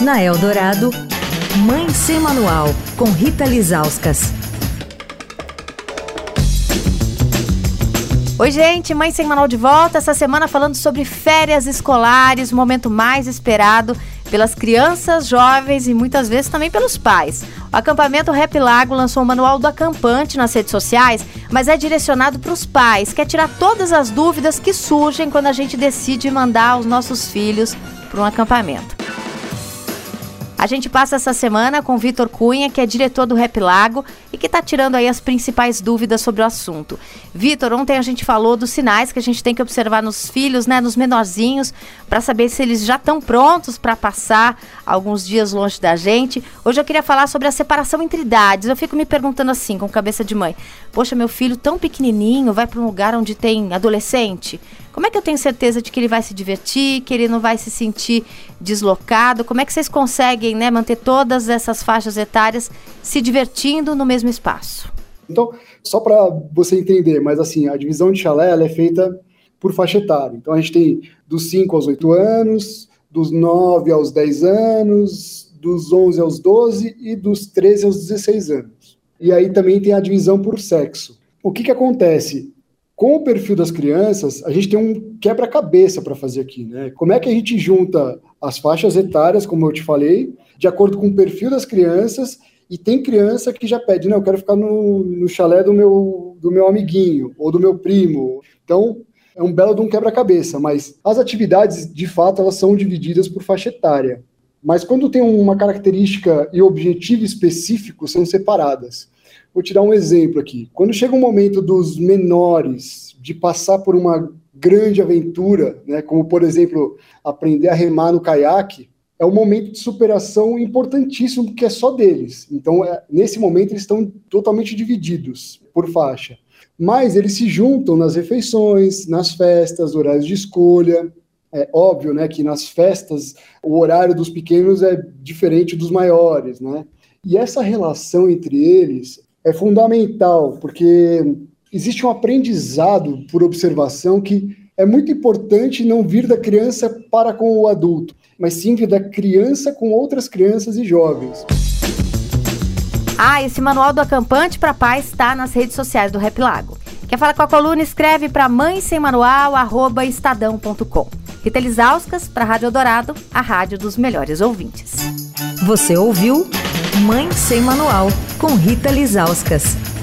Na Eldorado, Mãe Sem Manual, com Rita Lizauskas. Oi, gente, Mãe Sem Manual de volta. Essa semana falando sobre férias escolares, o momento mais esperado pelas crianças, jovens e muitas vezes também pelos pais. O acampamento Rap Lago lançou o manual do acampante nas redes sociais, mas é direcionado para os pais, quer tirar todas as dúvidas que surgem quando a gente decide mandar os nossos filhos para um acampamento. A gente passa essa semana com Vitor Cunha, que é diretor do Rap Lago e que está tirando aí as principais dúvidas sobre o assunto. Vitor, ontem a gente falou dos sinais que a gente tem que observar nos filhos, né, nos menorzinhos, para saber se eles já estão prontos para passar alguns dias longe da gente. Hoje eu queria falar sobre a separação entre idades. Eu fico me perguntando assim, com cabeça de mãe: Poxa, meu filho tão pequenininho vai para um lugar onde tem adolescente? Como é que eu tenho certeza de que ele vai se divertir, que ele não vai se sentir deslocado? Como é que vocês conseguem né, manter todas essas faixas etárias se divertindo no mesmo espaço? Então, só para você entender, mas assim, a divisão de chalé é feita por faixa etária. Então, a gente tem dos 5 aos 8 anos, dos 9 aos 10 anos, dos 11 aos 12 e dos 13 aos 16 anos. E aí também tem a divisão por sexo. O que, que acontece? Com o perfil das crianças, a gente tem um quebra-cabeça para fazer aqui, né? Como é que a gente junta as faixas etárias, como eu te falei, de acordo com o perfil das crianças, e tem criança que já pede, não, eu quero ficar no, no chalé do meu, do meu amiguinho, ou do meu primo. Então, é um belo de um quebra-cabeça, mas as atividades, de fato, elas são divididas por faixa etária. Mas quando tem uma característica e objetivo específico, são separadas. Vou te dar um exemplo aqui. Quando chega o um momento dos menores de passar por uma grande aventura, né, como por exemplo aprender a remar no caiaque, é um momento de superação importantíssimo que é só deles. Então, é, nesse momento eles estão totalmente divididos por faixa. Mas eles se juntam nas refeições, nas festas, horários de escolha. É óbvio, né, que nas festas o horário dos pequenos é diferente dos maiores, né? E essa relação entre eles é fundamental, porque existe um aprendizado por observação que é muito importante não vir da criança para com o adulto, mas sim vir da criança com outras crianças e jovens. Ah, esse manual do acampante para pais está nas redes sociais do Rap Lago. Quer falar com a coluna? Escreve para mãe sem manual, arroba estadão.com. Rita Lisauskas, para a Rádio Dourado, a rádio dos melhores ouvintes. Você ouviu Mãe Sem Manual, com Rita Lisauskas.